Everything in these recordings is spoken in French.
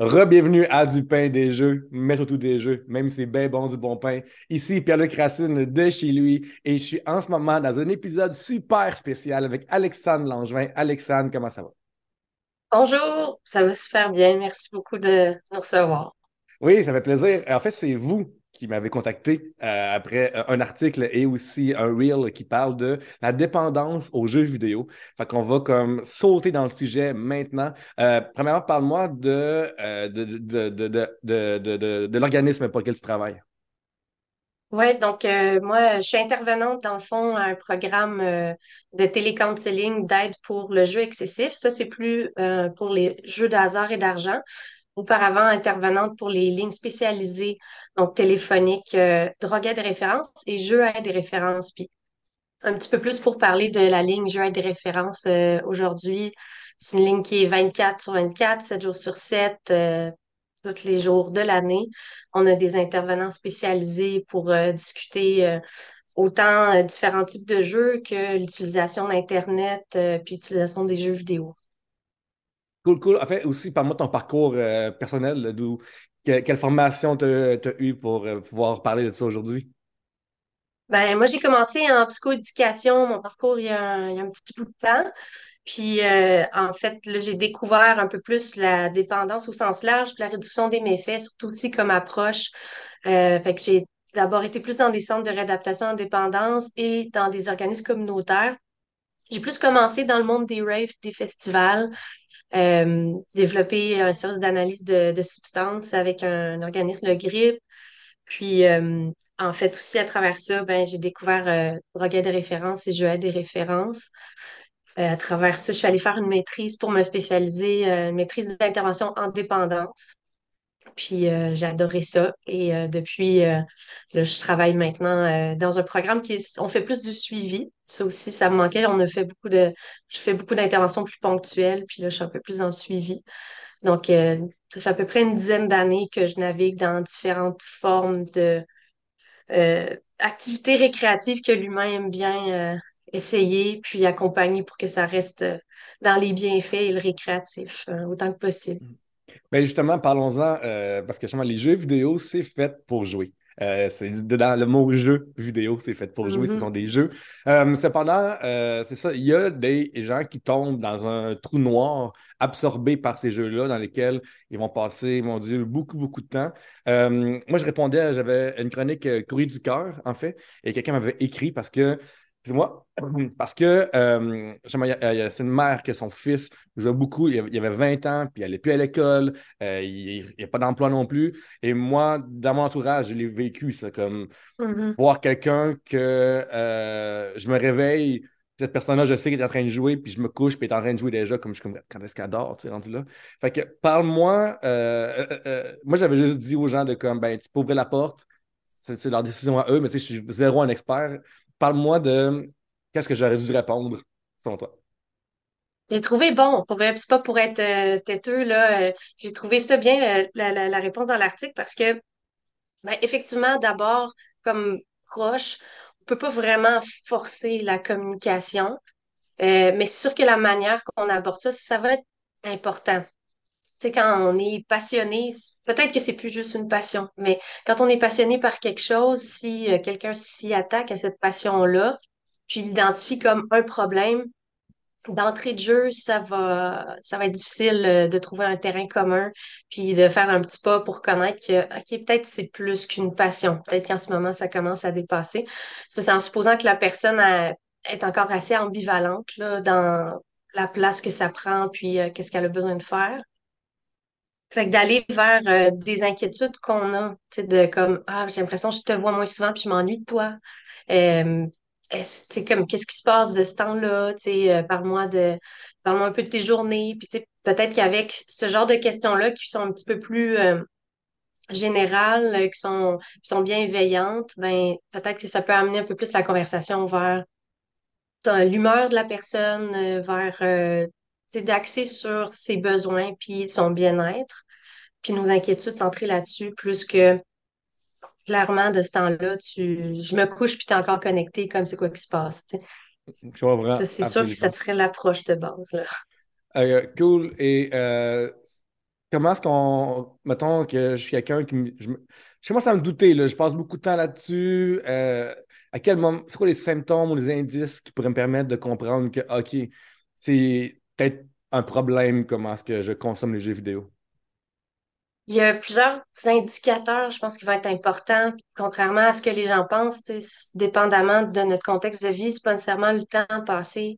Re-bienvenue à Du pain des jeux, mais surtout des jeux, même si c'est bien bon du bon pain. Ici Pierre-Luc Racine de chez lui et je suis en ce moment dans un épisode super spécial avec Alexandre Langevin. Alexandre, comment ça va? Bonjour, ça va super bien. Merci beaucoup de nous recevoir. Oui, ça fait plaisir. En fait, c'est vous qui m'avait contacté euh, après euh, un article et aussi un reel qui parle de la dépendance aux jeux vidéo. Fait qu'on va comme sauter dans le sujet maintenant. Euh, premièrement, parle-moi de, de, de, de, l'organisme pour lequel tu travailles. Oui, donc moi, je suis intervenante dans le fond à un programme de télécounseling d'aide pour le jeu excessif. Ça, c'est plus pour les jeux de hasard et d'argent auparavant intervenante pour les lignes spécialisées, donc téléphoniques, euh, drogue et référence et jeux à des références. Puis un petit peu plus pour parler de la ligne jeux à des références euh, aujourd'hui. C'est une ligne qui est 24 sur 24, 7 jours sur 7, euh, tous les jours de l'année. On a des intervenants spécialisés pour discuter autant différents types de jeux que l'utilisation d'Internet puis l'utilisation des jeux vidéo. Cool, cool. En fait, aussi, parle-moi de ton parcours euh, personnel, d'où, quelle formation tu as, eu pour euh, pouvoir parler de ça aujourd'hui? Ben, moi, j'ai commencé en psychoéducation, mon parcours il y, a un, petit bout de temps. Puis, euh, en fait, là, j'ai découvert un peu plus la dépendance au sens large, la réduction des méfaits, surtout aussi comme approche. fait que j'ai d'abord été plus dans des centres de réadaptation en dépendance et dans des organismes communautaires. J'ai plus commencé dans le monde des raves, des festivals, euh, développer un service d'analyse de, de, substances avec un, organisme, le GRIP. Puis, euh, en fait, aussi à travers ça, ben, j'ai découvert euh, drogue des références et jeux des références. Euh, à travers ça, je suis allée faire une maîtrise pour me spécialiser, une maîtrise d'intervention en dépendance. Puis euh, j'ai adoré ça. Et euh, depuis, euh, je travaille maintenant dans un programme qui est, on fait plus du suivi. Ça aussi, ça me manquait. On a fait beaucoup de, je fais beaucoup d'interventions plus ponctuelles. Puis là, je suis un peu plus dans le suivi. Donc, ça fait à peu près une dizaine d'années que je navigue dans différentes formes de activités récréatives que l'humain aime bien essayer, puis accompagner pour que ça reste dans les bienfaits et le récréatif autant que possible. Ben justement, parlons-en, euh, parce que justement, les jeux vidéo, c'est fait pour jouer. Euh, c'est dans le mot jeu vidéo, c'est fait pour jouer, ce mm-hmm. sont des jeux. Euh, cependant, c'est ça, il y a des gens qui tombent dans un trou noir absorbés par ces jeux-là, dans lesquels ils vont passer, mon Dieu, beaucoup, beaucoup de temps. moi, je répondais, j'avais une chronique courrier du cœur, en fait, et quelqu'un m'avait écrit parce que moi parce que euh, c'est une mère que son fils jouait beaucoup, il avait 20 ans, puis il n'allait plus à l'école, euh, il n'y a pas d'emploi non plus. Et moi, dans mon entourage, je l'ai vécu, ça, comme mm-hmm. voir quelqu'un que euh, je me réveille, cette personne-là, je sais qu'elle est en train de jouer, puis je me couche, puis elle est en train de jouer déjà, comme je suis comme quand est-ce qu'elle dort, tu sais, rendu là? Fait que parle-moi, moi j'avais juste dit aux gens de comme, ben, tu peux ouvrir la porte, c'est leur décision à eux, mais tu sais, je suis zéro un expert parle-moi de qu'est-ce que j'aurais dû répondre, selon toi? J'ai trouvé bon, c'est pas pour être euh, têteux, là. Euh, j'ai trouvé ça bien, euh, la, réponse dans l'article, parce que, ben, effectivement, d'abord, comme proche, on peut pas vraiment forcer la communication, mais c'est sûr que la manière qu'on aborde ça, ça va être important. Tu sais, quand on est passionné, peut-être que c'est plus juste une passion, mais quand on est passionné par quelque chose, si euh, quelqu'un s'y attaque à cette passion-là, puis l'identifie comme un problème, d'entrée de jeu, ça va, ça être difficile euh, de trouver un terrain commun, puis de faire un petit pas pour connaître que, OK, peut-être c'est plus qu'une passion. Peut-être qu'en ce moment, ça commence à dépasser. C'est en supposant que la personne est encore assez ambivalente dans la place que ça prend, puis euh, qu'est-ce qu'elle a besoin de faire. Fait que d'aller vers euh, des inquiétudes qu'on a, tu de comme, ah, j'ai l'impression que je te vois moins souvent puis je m'ennuie de toi. Euh, comme, qu'est-ce qui se passe de ce temps-là? Euh, parle-moi de, parle-moi un peu de tes journées. Puis, peut-être qu'avec ce genre de questions-là qui sont un petit peu plus euh, générales, qui sont, qui sont bienveillantes, ben, peut-être que ça peut amener un peu plus la conversation vers l'humeur de la personne, vers c'est d'axer sur ses besoins puis son bien-être, puis nos inquiétudes centrées là-dessus, plus que clairement de ce temps-là, tu, je me couche puis tu es encore connecté comme c'est quoi qui se passe. C'est sûr que ça serait l'approche de base. Là. Euh, cool. Et euh, comment est-ce qu'on. Mettons que je suis quelqu'un qui. Je, je commence à me douter, là, je passe beaucoup de temps là-dessus. Euh, à quel moment. C'est quoi les symptômes ou les indices qui pourraient me permettre de comprendre que, OK, c'est peut-être un problème comment est-ce que je consomme les jeux vidéo? Il y a plusieurs indicateurs, je pense, qui vont être importants. Contrairement à ce que les gens pensent, dépendamment de notre contexte de vie, c'est pas nécessairement le temps passé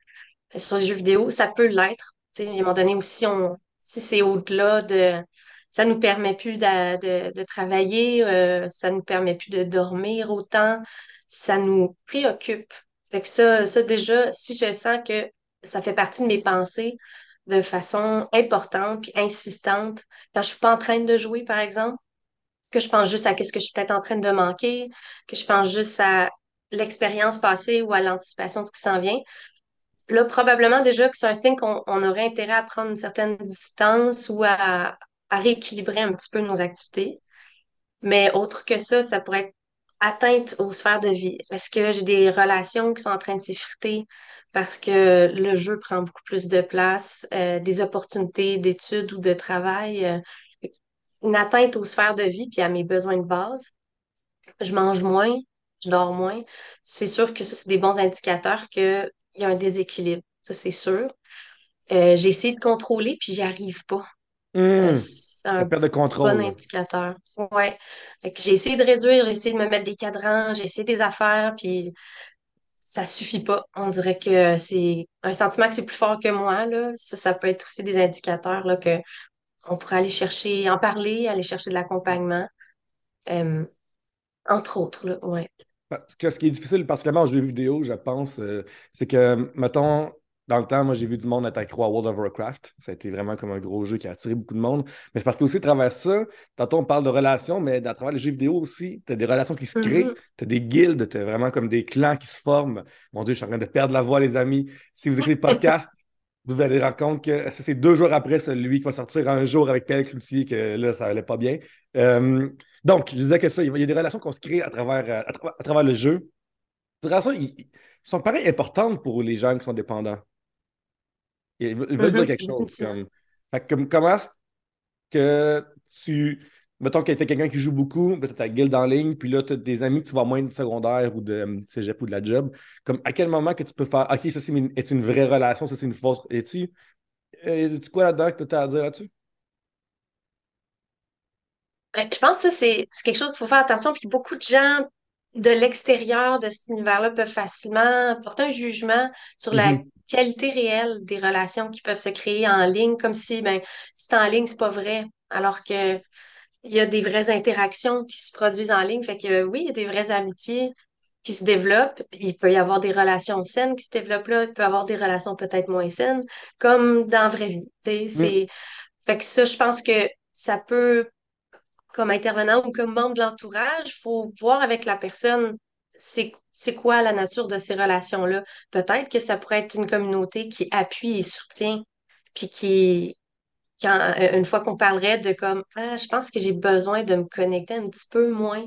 euh, sur les jeux vidéo. Ça peut l'être. À un moment donné aussi, on, si c'est au-delà de. Ça nous permet plus de, de, travailler, euh, ça nous permet plus de dormir autant, ça nous préoccupe. Fait que ça, ça déjà, si je sens que ça fait partie de mes pensées, de façon importante puis insistante. Quand je suis pas en train de jouer, par exemple, que je pense juste à qu'est-ce que je suis peut-être en train de manquer, que je pense juste à l'expérience passée ou à l'anticipation de ce qui s'en vient. Là, probablement déjà que c'est un signe qu'on aurait intérêt à prendre une certaine distance ou à, à rééquilibrer un petit peu nos activités. Mais autre que ça, ça pourrait être atteinte aux sphères de vie. Est-ce que j'ai des relations qui sont en train de s'effriter? parce que le jeu prend beaucoup plus de place, euh, des opportunités d'études ou de travail, euh, une atteinte aux sphères de vie puis à mes besoins de base. Je mange moins, je dors moins. C'est sûr que ça, c'est des bons indicateurs qu'il y a un déséquilibre. Ça, c'est sûr. Euh, j'ai essayé de contrôler puis j'y arrive pas. Mmh. c'est un de contrôle. bon indicateur. Ouais. J'ai essayé de réduire, j'ai essayé de me mettre des cadrans, j'ai essayé des affaires, puis ça suffit pas. On dirait que c'est un sentiment que c'est plus fort que moi, là. Ça, ça peut être aussi des indicateurs, là, que on pourrait aller chercher, en parler, aller chercher de l'accompagnement. Euh, entre autres, là, ouais. Parce que ce qui est difficile, particulièrement en jeu vidéo, je pense, euh, c'est que, mettons, dans le temps, moi, j'ai vu du monde accro à World of Warcraft. Ça a été vraiment comme un gros jeu qui a attiré beaucoup de monde. Mais c'est parce qu'aussi, à travers ça, tantôt, on parle de relations, mais à travers les jeux vidéo aussi, tu as des relations qui se créent, mm-hmm. tu as des guildes, tu as vraiment comme des clans qui se forment. Mon Dieu, je suis en train de perdre la voix, les amis. Si vous écoutez le podcast, vous allez rendre compte que c'est deux jours après celui qui va sortir un jour avec Pelle Cloutier, que là, ça allait pas bien. Euh, donc, je disais que ça, il y a des relations qu'on se crée à travers, euh, à, travers le jeu. Ces relations, ils sont pareil importantes pour les gens qui sont dépendants. Veulent dire mhm. quelque chose. Comme, comment est-ce que tu. Mettons que tu quelqu'un qui joue beaucoup, tu as ta guilde en ligne, puis là, tu as des amis que tu vas moins de secondaire ou de euh, cégep ou de la job. Comme à quel moment que tu peux faire OK, ça c'est une, est une vraie relation, ça c'est une fausse. Et tu euh, quoi là-dedans que tu as à dire là-dessus? Ben, je pense que ça, c'est quelque chose qu'il faut faire attention. Puis beaucoup de gens de l'extérieur de cet univers-là peuvent facilement porter un jugement sur la mm-hmm qualité réelle des relations qui peuvent se créer en ligne, comme si, ben, si c'est en ligne, c'est pas vrai. Alors que il y a des vraies interactions qui se produisent en ligne. Fait que oui, il y a des vraies amitiés qui se développent. Il peut y avoir des relations saines qui se développent là. Il peut y avoir des relations peut-être moins saines, comme dans la vraie vie. C'est... Fait que ça, je pense que ça peut, comme intervenant ou comme membre de l'entourage, il faut voir avec la personne c'est quoi la nature de ces relations-là? Peut-être que ça pourrait être une communauté qui appuie et soutient, puis qui, euh, une fois qu'on parlerait de comme, ah, je pense que j'ai besoin de me connecter un petit peu moins.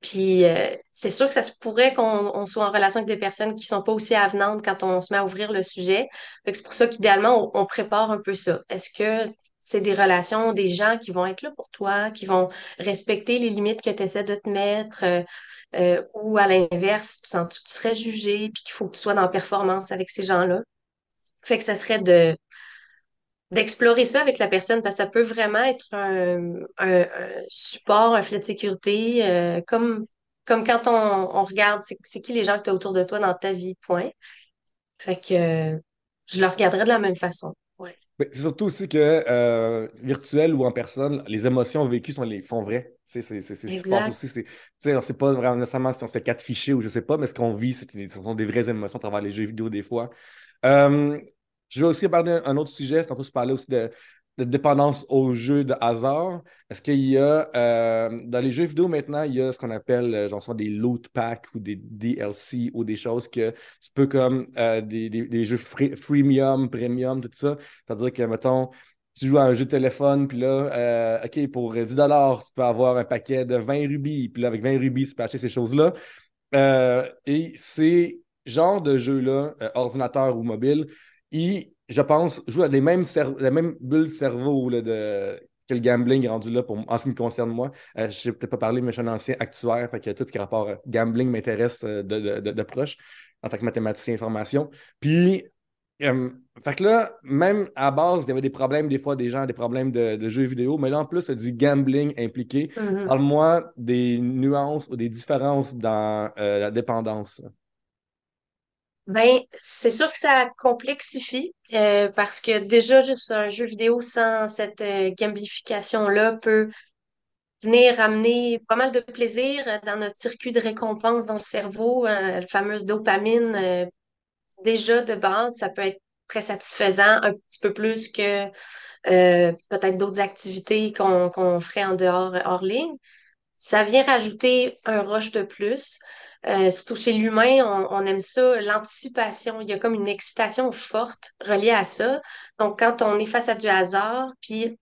Puis euh, c'est sûr que ça se pourrait qu'on soit en relation avec des personnes qui sont pas aussi avenantes quand on se met à ouvrir le sujet. c'est pour ça qu'idéalement, on, prépare un peu ça. Est-ce que c'est des relations, des gens qui vont être là pour toi, qui vont respecter les limites que tu essaies de te mettre? Euh, ou à l'inverse, tu sens que tu serais jugé, puis qu'il faut que tu sois dans performance avec ces gens-là? Fait que ça serait de d'explorer ça avec la personne, parce que ça peut vraiment être un, support, un filet de sécurité, euh, comme, comme quand on, regarde c'est qui les gens que tu as autour de toi dans ta vie, point. Fait que je le regarderais de la même façon. C'est surtout aussi que euh, virtuel ou en personne, les émotions vécues sont, les, sont vraies. C'est ce qui se passe aussi. On ne sait pas vraiment nécessairement si on se fait quatre fichiers ou je ne sais pas, mais ce qu'on vit, ce sont des vraies émotions à travers les jeux vidéo des fois. Euh, je vais aussi aborder un autre sujet. Tantôt, je parlais aussi de, de dépendance aux jeux de hasard. Est-ce qu'il y a, euh, dans les jeux vidéo maintenant, il y a ce qu'on appelle, euh, genre, des loot packs ou des DLC ou des choses que tu peux comme euh, des, des, jeux freemium, premium, tout ça. C'est-à-dire que, mettons, tu joues à un jeu de téléphone, puis là, OK, pour 10 tu peux avoir un paquet de 20 rubis, puis là, avec 20 rubis, tu peux acheter ces choses-là. et ces genres de jeux-là, ordinateur ou mobile, ils je pense, joue les mêmes, les mêmes bulles cerveau de, que le gambling est rendu là pour, en ce qui me concerne moi. Euh, je n'ai peut-être pas parlé, mais je suis un ancien actuaire, fait que tout ce qui est rapport à gambling m'intéresse de, de, de, proche en tant que mathématicien information. Puis, fait que là, même à base, il y avait des problèmes, des fois, des gens, des problèmes de, jeux vidéo, mais là, en plus, il y a du gambling impliqué. Mm-hmm. Parle-moi des nuances ou des différences dans la dépendance. Ben, c'est sûr que ça complexifie euh, parce que déjà, juste un jeu vidéo sans cette euh, gamification-là peut venir amener pas mal de plaisir dans notre circuit de récompense dans le cerveau, euh, la fameuse dopamine. déjà, de base, ça peut être très satisfaisant, un petit peu plus que peut-être d'autres activités qu'on qu'on ferait en dehors, hors ligne. Ça vient rajouter un rush de plus. Euh, surtout chez l'humain, on, aime ça, l'anticipation. Il y a comme une excitation forte reliée à ça. Donc, quand on est face à du hasard, puis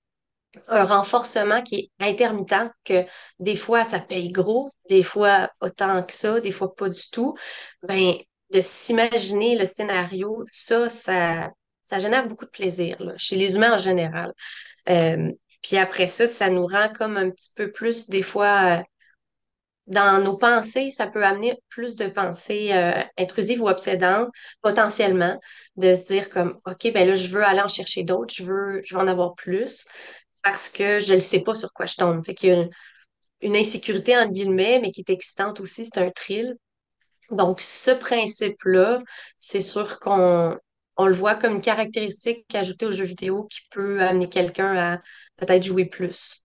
un renforcement qui est intermittent, que des fois ça paye gros, des fois autant que ça, des fois pas du tout, ben de s'imaginer le scénario, ça, ça, ça génère beaucoup de plaisir là, chez les humains en général. Euh, puis après ça, ça nous rend comme un petit peu plus, des fois, euh, dans nos pensées, ça peut amener plus de pensées euh, intrusives ou obsédantes, potentiellement, de se dire comme, OK, ben là, je veux aller en chercher d'autres, je veux, je veux en avoir plus, parce que je ne sais pas sur quoi je tombe. Fait qu'il y a une, insécurité, entre guillemets, mais qui est excitante aussi, c'est un thrill. Donc, ce principe-là, c'est sûr qu'on on le voit comme une caractéristique ajoutée aux jeux vidéo qui peut amener quelqu'un à peut-être jouer plus,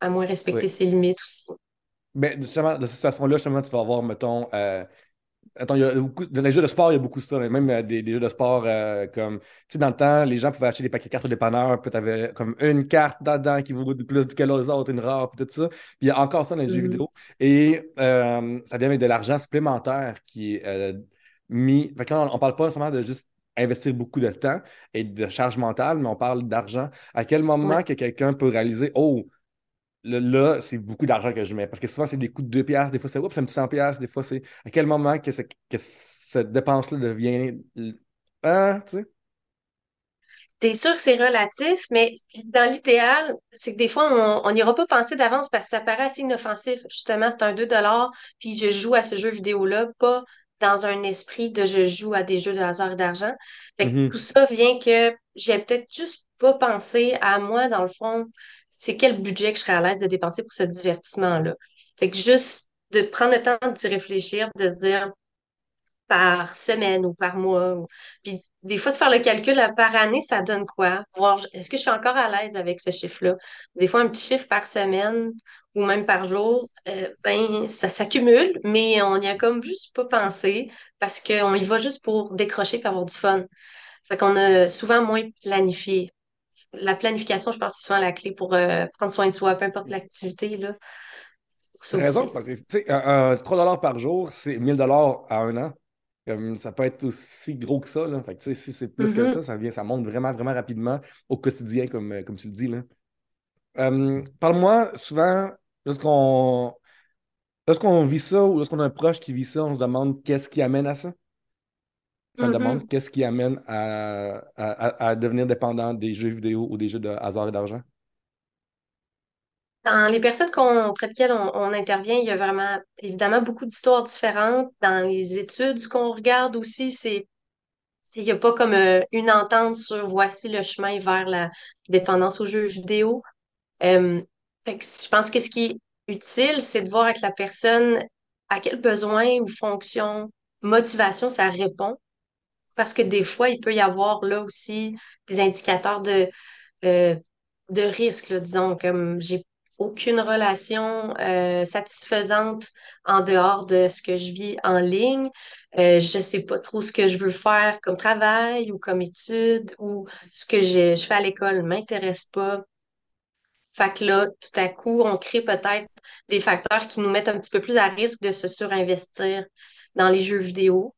à moins respecter ses limites aussi. Mais justement, de cette façon-là, justement, tu vas avoir, mettons, euh, Attends, il y a beaucoup, dans les jeux de sport, il y a beaucoup ça. Même euh, des, jeux de sport euh, comme. Tu sais, dans le temps, les gens pouvaient acheter des paquets de cartes au dépanneur, puis tu avais comme une carte dedans qui vaut plus que les autres, une rare, puis tout ça. Puis il y a encore ça dans les jeux mm-hmm. vidéo. Et ça vient avec de l'argent supplémentaire qui est mis. Fait que on, ne parle pas seulement de juste investir beaucoup de temps et de charge mentale, mais on parle d'argent. À quel moment que quelqu'un peut réaliser, oh, là, c'est beaucoup d'argent que je mets. Parce que souvent, c'est des coûts de 2 piastres, des fois, c'est un petit 100 piastres, des fois, c'est à quel moment que, que cette dépense-là devient... Hein, tu sais? T'es sûr que c'est relatif, mais dans l'idéal, c'est que des fois, on n'y aura pas pensé d'avance parce que ça paraît assez inoffensif. Justement, c'est un 2 puis je joue à ce jeu vidéo-là, pas dans un esprit de je joue à des jeux de hasard et d'argent. Fait que mm-hmm. tout ça vient que j'ai peut-être juste pas pensé à moi, dans le fond, c'est quel budget que je serais à l'aise de dépenser pour ce divertissement-là? Fait que juste de prendre le temps d'y réfléchir, de se dire par semaine ou par mois. Puis des fois, de faire le calcul par année, ça donne quoi? Voir, est-ce que je suis encore à l'aise avec ce chiffre-là? Des fois, un petit chiffre par semaine ou même par jour, euh, ben, ça s'accumule, mais on n'y a comme juste pas pensé parce qu'on y va juste pour décrocher et avoir du fun. Fait qu'on a souvent moins planifié la planification, je pense, c'est souvent la clé pour euh, prendre soin de soi, peu importe l'activité. Là, raison, parce que tu sais, un, 3 par jour, c'est 1000 à un an. ça peut être aussi gros que ça. Là. Fait que, si c'est plus que mm-hmm. ça, ça, vient, ça monte vraiment, vraiment rapidement au quotidien, comme, euh, comme tu le dis. Là. Parle-moi souvent, lorsqu'on lorsqu'on vit ça ou lorsqu'on a un proche qui vit ça, on se demande qu'est-ce qui amène à ça? Ça me demande mm-hmm. qu'est-ce qui amène à, devenir dépendant des jeux vidéo ou des jeux de hasard et d'argent? Dans les personnes auprès desquelles on, intervient, il y a vraiment évidemment beaucoup d'histoires différentes. Dans les études, qu'on regarde aussi, c'est il n'y a pas comme euh, une entente sur voici le chemin vers la dépendance aux jeux vidéo. Euh, je pense que ce qui est utile, c'est de voir avec la personne à quel besoin ou fonction, motivation ça répond parce que des fois, il peut y avoir là aussi des indicateurs de, euh, de risque, disons, comme j'ai aucune relation euh, satisfaisante en dehors de ce que je vis en ligne. Euh, je ne sais pas trop ce que je veux faire comme travail ou comme étude ou ce que je, je fais à l'école ne m'intéresse pas. Fait que là, tout à coup, on crée peut-être des facteurs qui nous mettent un petit peu plus à risque de se surinvestir dans les jeux vidéo.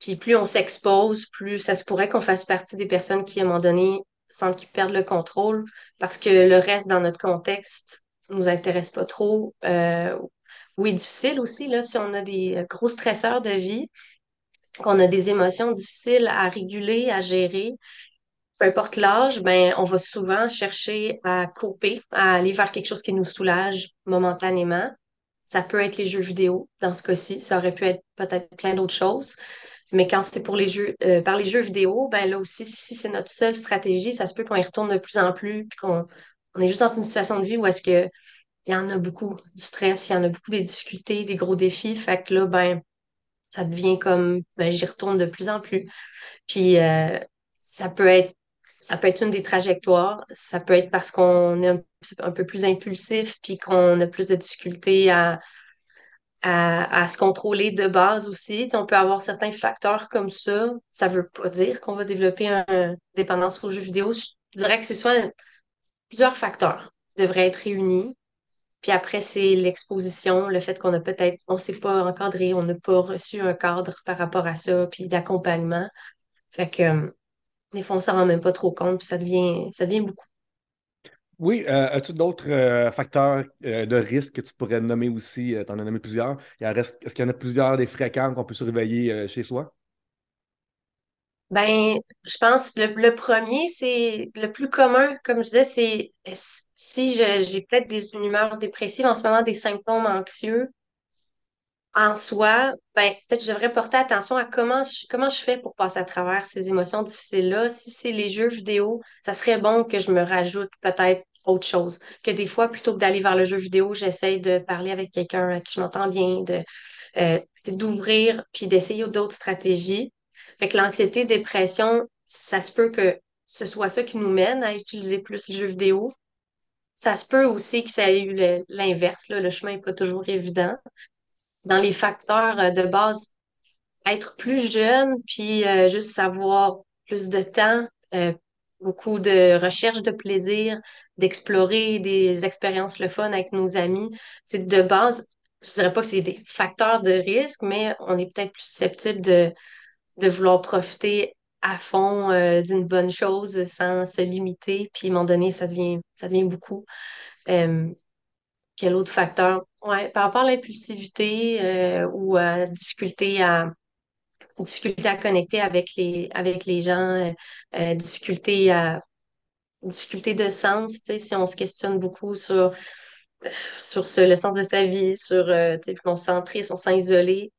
Puis plus on s'expose, plus ça se pourrait qu'on fasse partie des personnes qui, à un moment donné, sentent qu'ils perdent le contrôle parce que le reste dans notre contexte nous intéresse pas trop. Euh, oui, difficile aussi, là, si on a des gros stresseurs de vie, qu'on a des émotions difficiles à réguler, à gérer, peu importe l'âge, ben, on va souvent chercher à couper, à aller vers quelque chose qui nous soulage momentanément. Ça peut être les jeux vidéo dans ce cas-ci. Ça aurait pu être peut-être plein d'autres choses. Mais quand c'est pour les jeux, euh, par les jeux vidéo, ben là aussi, si c'est notre seule stratégie, ça se peut qu'on y retourne de plus en plus, puis qu'on on est juste dans une situation de vie où est-ce que il y en a beaucoup du stress, il y en a beaucoup des difficultés, des gros défis. Fait que là, ben, ça devient comme, ben, j'y retourne de plus en plus. Puis euh, ça peut être ça peut être une des trajectoires. Ça peut être parce qu'on est un, peu plus impulsif puis qu'on a plus de difficultés à, à, se contrôler de base aussi. on peut avoir certains facteurs comme ça. Ça veut pas dire qu'on va développer une dépendance aux jeux vidéo. Je dirais que c'est soit plusieurs facteurs qui devraient être réunis. Puis après, c'est l'exposition, le fait qu'on a peut-être, on ne s'est pas encadré, on n'a pas reçu un cadre par rapport à ça, puis d'accompagnement. Fait que des fois, on s'en rend même pas trop compte, puis ça devient, ça devient beaucoup. Oui, euh, as-tu d'autres euh, facteurs euh, de risque que tu pourrais nommer aussi? tu en as nommé plusieurs. Est-ce qu'il y en a plusieurs des fréquents qu'on peut surveiller chez soi? Ben, je pense que le, premier, c'est le plus commun, comme je disais, c'est si j'ai peut-être des une humeur dépressive, en ce moment des symptômes anxieux, en soi, ben, peut-être que je devrais porter attention à comment je, fais pour passer à travers ces émotions difficiles-là. Si c'est les jeux vidéo, ça serait bon que je me rajoute peut-être autre chose. Que des fois, plutôt que d'aller vers le jeu vidéo, j'essaye de parler avec quelqu'un à qui je m'entends bien, euh, d'ouvrir puis d'essayer d'autres stratégies. Fait que l'anxiété, dépression, ça se peut que ce soit ça qui nous mène à utiliser plus le jeu vidéo. Ça se peut aussi que ça ait eu l'inverse, le chemin n'est pas toujours évident dans les facteurs euh, de base, être plus jeune, puis euh, juste savoir plus de temps, euh, beaucoup de recherche de plaisir, d'explorer des expériences le fun avec nos amis. C'est de base, je dirais pas que c'est des facteurs de risque, mais on est peut-être plus susceptible de, de vouloir profiter à fond d'une bonne chose sans se limiter, puis à un moment donné, ça devient, ça devient beaucoup. quel autre facteur? Ouais, par rapport à l'impulsivité euh, ou à difficulté à difficulté à connecter avec les avec les gens, euh, euh, difficulté à difficulté de sens, si on se questionne beaucoup sur sur le sens de sa vie, sur tu sais, on se centre, on sent isolé,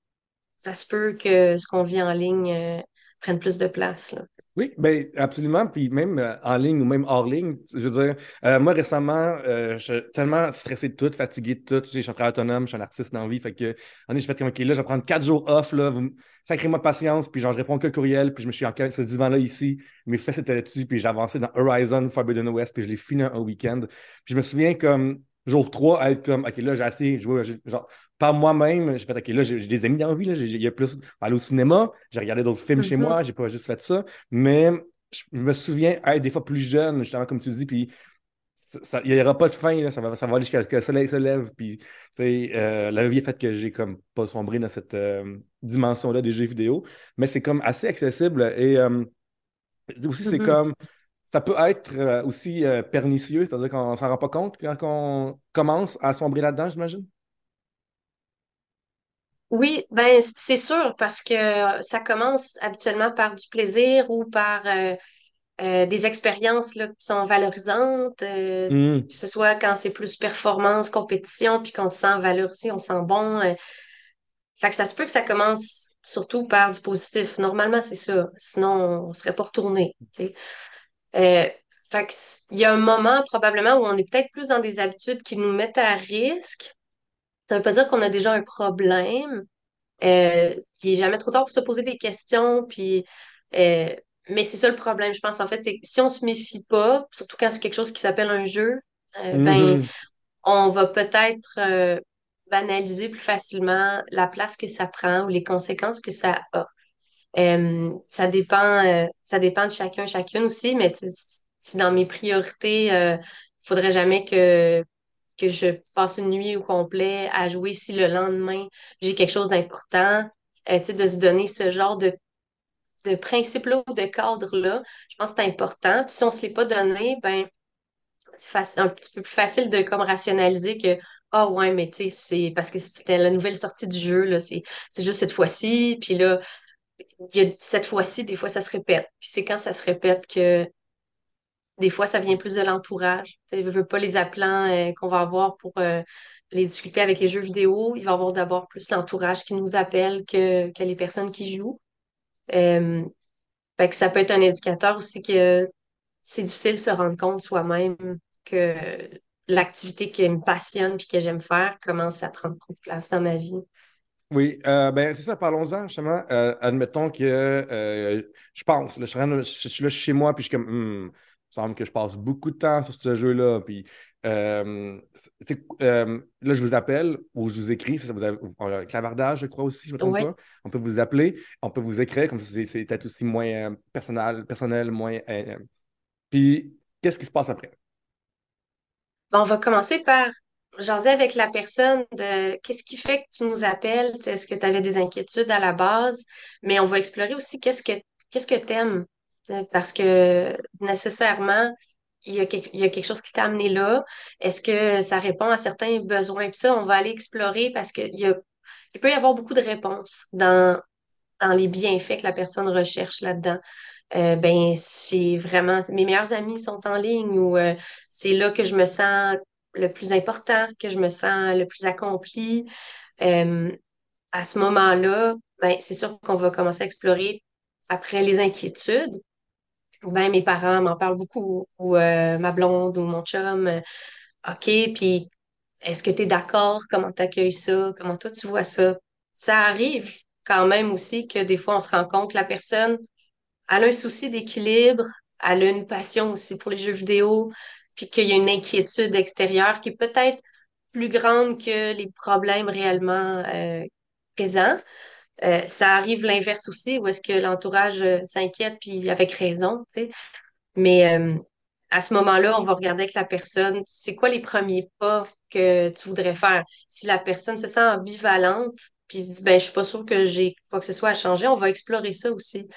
ça se peut que ce qu'on vit en ligne prenne plus de place. Oui, ben absolument. Puis même euh, en ligne ou même hors ligne, je veux dire, euh, moi récemment, euh, je suis tellement stressé de tout, fatigué de tout. Je suis un autonome, je suis un artiste dans la vie. Fait que, on est, je fais comme, OK, là, je vais prendre quatre jours off, là, vous sacrez-moi patience, puis genre, je réponds que courriel, puis je me suis encore ce divan-là ici, mes fesses étaient là-dessus, puis j'ai avancé dans Horizon Forbidden West, puis je l'ai fini un week-end. Puis je me souviens comme, jour 3, à être comme, OK, là, j'ai assez joué, genre, par moi-même, j'ai fait, OK, là, j'ai des amis dans la vie, il y a plus aller au cinéma, j'ai regardé d'autres films chez mm-hmm. moi, j'ai pas juste fait ça, mais je me souviens être des fois plus jeune, justement, comme tu dis, puis il n'y aura pas de fin, ça, va, ça va aller jusqu'à ce que le soleil se lève, puis euh, la vie a fait que j'ai comme pas sombré dans cette euh, dimension-là des jeux vidéo, mais c'est comme assez accessible et euh, aussi c'est mm-hmm. comme ça peut être euh, aussi euh, pernicieux, c'est-à-dire qu'on ne s'en rend pas compte quand on commence à sombrer là-dedans, j'imagine? Oui, ben c'est sûr, parce que ça commence habituellement par du plaisir ou par euh, des expériences là, qui sont valorisantes, mmh. que ce soit quand c'est plus performance, compétition, puis qu'on se sent valorisé, on se sent bon. Fait que ça se peut que ça commence surtout par du positif. Normalement, c'est ça. Sinon, on ne serait pas retourné. Euh, fait il y a un moment probablement où on est peut-être plus dans des habitudes qui nous mettent à risque. Ça ne veut pas dire qu'on a déjà un problème. Euh, il n'est jamais trop tard pour se poser des questions. Puis, euh, mais c'est ça le problème, je pense. En fait, c'est si on se méfie pas, surtout quand c'est quelque chose qui s'appelle un jeu, euh, ben, mm-hmm. on va peut-être banaliser plus facilement la place que ça prend ou les conséquences que ça a. Euh, ça dépend, euh, ça dépend de chacun, chacune aussi, mais si dans mes priorités, il euh, faudrait jamais que, que je passe une nuit au complet à jouer si le lendemain j'ai quelque chose d'important, de se donner ce genre de, de principe-là ou de cadre-là, je pense que c'est important. Puis si on ne se l'est pas donné, ben c'est un petit peu plus facile de comme rationaliser que ah ouais, mais tu sais, c'est parce que c'était la nouvelle sortie du jeu, là, c'est juste cette fois-ci, puis là, cette fois-ci, des fois, ça se répète. Puis c'est quand ça se répète que Des fois, ça vient plus de l'entourage. Je veux pas les appelants euh, qu'on va avoir pour euh, les difficultés avec les jeux vidéo. Il va y avoir d'abord plus l'entourage qui nous appelle que, que les personnes qui jouent. Euh, fait que ça peut être un indicateur aussi que c'est difficile de se rendre compte soi-même que l'activité qui me passionne puis que j'aime faire commence à prendre trop de place dans ma vie. Oui, euh, ben c'est ça, parlons-en justement. Euh, admettons que euh, je pense, là, je, suis là chez moi, puis je suis comme, hmm, il me semble que je passe beaucoup de temps sur ce jeu-là. Puis là, je vous appelle ou je vous écris, ça, vous avez, clavardage, je crois aussi, je me trompe pas. On peut vous appeler, on peut vous écrire, comme ça, c'est peut-être aussi moins personnel, personnel, moins. puis, qu'est-ce qui se passe après? on va commencer par jaser avec la personne de qu'est-ce qui fait que tu nous appelles, est-ce que tu avais des inquiétudes à la base, mais on va explorer aussi qu'est-ce que qu'est-ce que tu aimes parce que nécessairement il y, a quelque, il chose qui t'a amené là. Est-ce que ça répond à certains besoins? Puis ça, on va aller explorer parce qu'il y a, il peut y avoir beaucoup de réponses dans, dans les bienfaits que la personne recherche là-dedans. Euh, ben, c'est vraiment, mes meilleurs amis sont en ligne ou euh, c'est là que je me sens le plus important, que je me sens le plus accompli. Euh, à ce moment-là, ben, c'est sûr qu'on va commencer à explorer après les inquiétudes. Ben, mes parents m'en parlent beaucoup, ou euh, ma blonde ou mon chum. Euh, OK, puis est-ce que tu es d'accord? Comment tu accueilles ça? Comment toi tu vois ça? Ça arrive quand même aussi que des fois on se rend compte que la personne elle a un souci d'équilibre, elle a une passion aussi pour les jeux vidéo, puis qu'il y a une inquiétude extérieure qui est peut-être plus grande que les problèmes réellement euh, présents. Euh, ça arrive l'inverse aussi, où est-ce que l'entourage euh, s'inquiète, puis avec raison, tu sais. Mais à ce moment-là, on va regarder avec la personne, c'est quoi les premiers pas que tu voudrais faire? Si la personne se sent ambivalente, puis se dit, ben, je suis pas sûre que j'ai quoi que ce soit à changer, on va explorer ça aussi.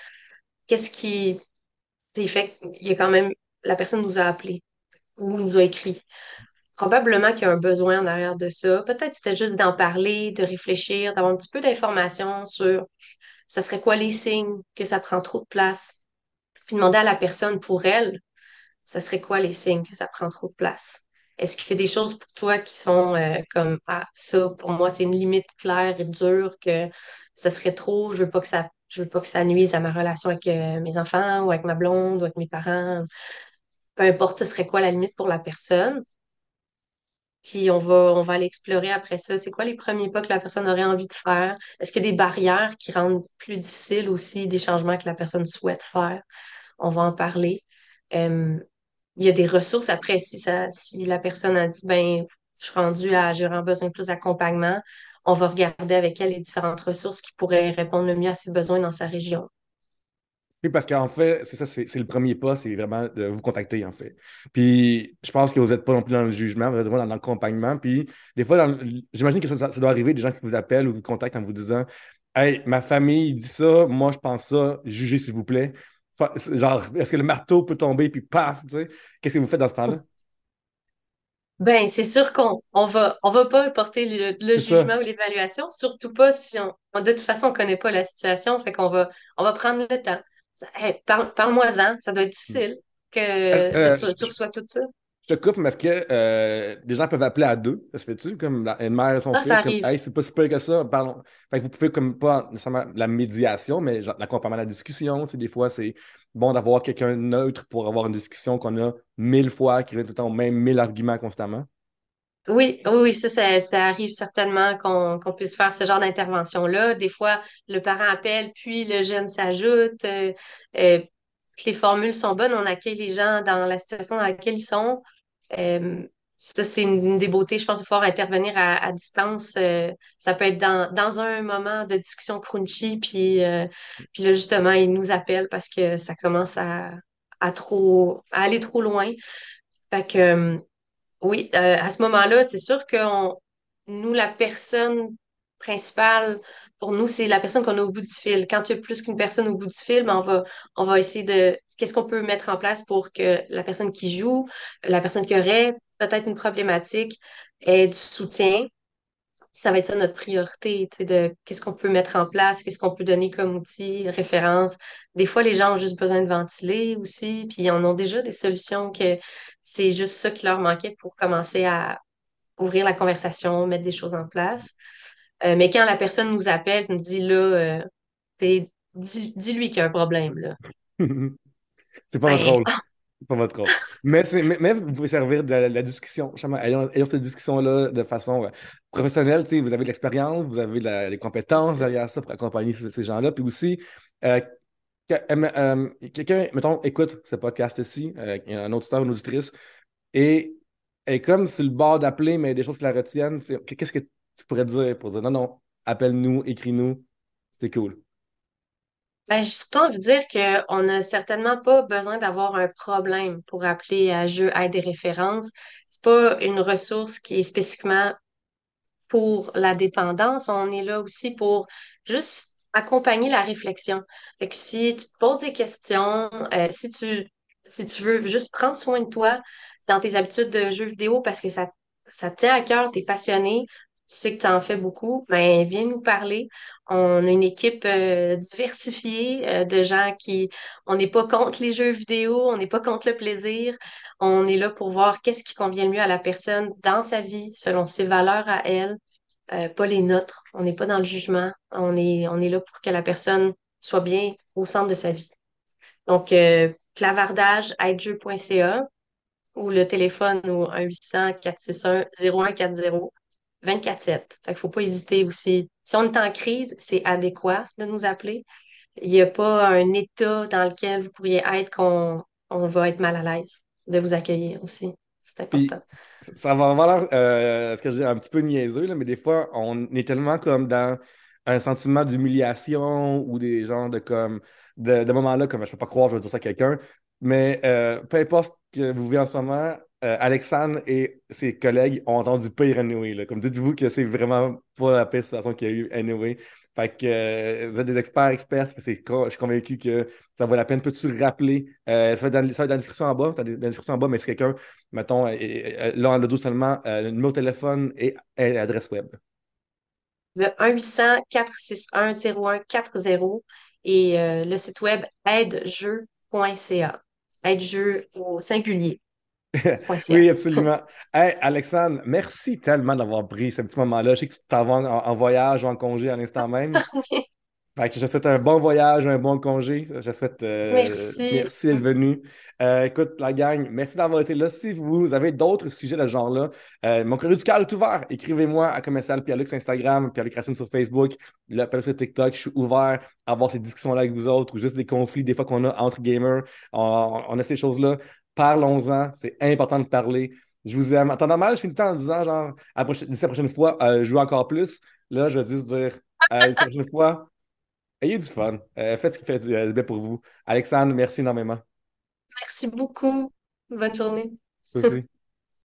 Qu'est-ce qui, fait qu'il y a quand même, la personne nous a ou nous a écrit. Probablement qu'il y a un besoin en arrière de ça. Peut-être c'était juste d'en parler, de réfléchir, d'avoir un petit peu d'informations sur ce serait quoi les signes que ça prend trop de place. Puis demander à la personne pour elle, ce serait quoi les signes que ça prend trop de place? Est-ce qu'il y a des choses pour toi qui sont euh, comme ah ça pour moi c'est une limite claire et dure que ce serait trop, je veux pas que ça je veux pas que ça nuise à ma relation avec euh, mes enfants ou avec ma blonde ou avec mes parents peu importe ce serait quoi la limite pour la personne? Puis on va, on va aller après ça. C'est quoi les premiers pas que la personne aurait envie de faire? Est-ce qu'il y a des barrières qui rendent plus difficile aussi des changements que la personne souhaite faire? On va en parler. Il y a des ressources après, si la personne a dit ben, je suis rendue à j'ai vraiment besoin de plus d'accompagnement, on va regarder avec elle les différentes ressources qui pourraient répondre le mieux à ses besoins dans sa région. Oui, parce qu'en fait, c'est ça, c'est le premier pas, c'est vraiment de vous contacter, en fait. Puis, je pense que vous n'êtes pas non plus dans le jugement, vous êtes vraiment dans l'accompagnement. Puis, des fois, j'imagine que ça, doit arriver, des gens qui vous appellent ou vous contactent en vous disant Hey, ma famille dit ça, moi, je pense ça, jugez, s'il vous plaît. Genre, est-ce que le marteau peut tomber, puis paf, tu sais, qu'est-ce que vous faites dans ce temps-là? Ben, c'est sûr qu'on on va, on va pas porter le, jugement ou l'évaluation, surtout pas si on, de toute façon, on connaît pas la situation, fait qu'on va, on va prendre le temps parle-moi-en, ça doit être difficile que, euh, tu, reçois tout ça. Je te coupe, mais est-ce que euh, des gens peuvent appeler à deux? Ça se fait-tu? Comme une mère et son ah, fils? Comme, hey, c'est pas si peu que ça. Parlons. Fait vous pouvez, comme pas nécessairement la médiation, mais l'accompagnement à la discussion. Tu sais, des fois, c'est bon d'avoir quelqu'un neutre pour avoir une discussion qu'on a mille fois, qui revient tout le temps au même mille arguments constamment. Oui, oui, ça, ça, arrive certainement qu'on puisse faire ce genre d'intervention-là. Des fois, le parent appelle, puis le jeune s'ajoute. Euh, euh, les formules sont bonnes, on accueille les gens dans la situation dans laquelle ils sont. Euh, ça, c'est une, des beautés, je pense, de pouvoir intervenir à, distance. ça peut être dans, dans un moment de discussion crunchy, puis, puis là, justement, ils nous appellent parce que ça commence à, à trop à aller trop loin. Fait que oui, euh, à ce moment-là, c'est sûr que nous, la personne principale, pour nous, c'est la personne qu'on a au bout du fil. Quand il y a plus qu'une personne au bout du fil, ben, on va, on va essayer de qu'est-ce qu'on peut mettre en place pour que la personne qui joue, la personne qui aurait peut-être une problématique ait du soutien. Ça va être ça notre priorité, tu sais, de qu'est-ce qu'on peut mettre en place, qu'est-ce qu'on peut donner comme outil, référence. Des fois, les gens ont juste besoin de ventiler aussi, puis ils en ont déjà des solutions que c'est juste ça qui leur manquait pour commencer à ouvrir la conversation, mettre des choses en place. Euh, mais quand la personne nous appelle, nous dit là, euh, dis-lui qu'il y a un problème, là. c'est pas votre ben, rôle. Pas votre rôle. Mais, mais, vous pouvez servir de la, discussion. Ayons, cette discussion-là de façon euh, professionnelle. Vous avez de l'expérience, vous avez les compétences derrière ça pour accompagner ces, gens-là. Puis aussi, quelqu'un, mettons, écoute ce podcast-ci, un auditeur, une auditrice, et est comme sur le bord d'appeler, mais des choses qui la retiennent. Qu'est-ce que tu pourrais dire pour dire non, non, appelle-nous, écris-nous, c'est cool? Ben, j'ai surtout envie de dire qu'on n'a certainement pas besoin d'avoir un problème pour appeler à jeu aide et références. C'est pas une ressource qui est spécifiquement pour la dépendance. On est là aussi pour juste accompagner la réflexion. Que si tu te poses des questions, euh, si tu si tu veux juste prendre soin de toi, dans tes habitudes de jeux vidéo parce que ça, ça te tient à cœur, tu es passionné, tu sais que tu en fais beaucoup, ben viens nous parler. On a une équipe euh, diversifiée euh, de gens qui, on n'est pas contre les jeux vidéo, on n'est pas contre le plaisir. On est là pour voir qu'est-ce qui convient le mieux à la personne dans sa vie, selon ses valeurs à elle, euh, pas les nôtres. On n'est pas dans le jugement. On est, on est là pour que la personne soit bien au centre de sa vie. Donc, clavardage, ou le téléphone au 1-800-461-0140 24-7. Fait qu'il faut pas hésiter aussi. Si on est en crise, c'est adéquat de nous appeler. Il n'y a pas un état dans lequel vous pourriez être qu'on on va être mal à l'aise de vous accueillir aussi. C'est important. ça va avoir euh, ce que je dis, un petit peu niaiseux, là, mais des fois, on est tellement comme dans un sentiment d'humiliation ou des genres de comme de, de moments-là, comme je peux pas croire, je veux dire ça à quelqu'un, mais euh, peu importe ce que vous vivez en ce moment, euh, Alexandre et ses collègues ont entendu pire anyway. Comme dites-vous que c'est vraiment pas la pire situation qu'il y a eu anyway. Fait que euh, vous êtes des experts, experts. je suis convaincu que ça vaut la peine. Peux-tu rappeler? ça, va être dans, la description en bas. dans la description en bas, mais si quelqu'un, mettons, là, en le seulement, le numéro de téléphone et, l'adresse web. Le 1-800-461-0140 et le site web aidejeu.ca être jeu au singulier. Oui, absolument. Hey, Alexandre, merci tellement d'avoir pris ce petit moment-là. Je sais que tu t'en vas en, voyage ou en congé à l'instant même. Fait je souhaite un bon voyage, un bon congé. Je souhaite euh, merci. merci d'être venu. Euh, écoute, la gang, merci d'avoir été là. Si vous avez d'autres sujets de ce genre-là, euh, mon courrier du cœur est ouvert. Écrivez-moi à commercial Pierre-Luc Instagram, Pierre-Luc Racine sur Facebook, l'appel sur TikTok. Je suis ouvert à avoir ces discussions-là avec vous autres ou juste des conflits des fois qu'on a entre gamers. On, a ces choses-là. Parlons-en. C'est important de parler. Je vous aime. En temps normal, je finis le temps en disant, genre, d'ici la prochaine fois, euh, jouer encore plus. Là, je vais juste dire, la prochaine fois, ayez du fun. faites ce qui fait du bien pour vous. Alexandre, merci énormément. Merci beaucoup. Bonne journée. Merci.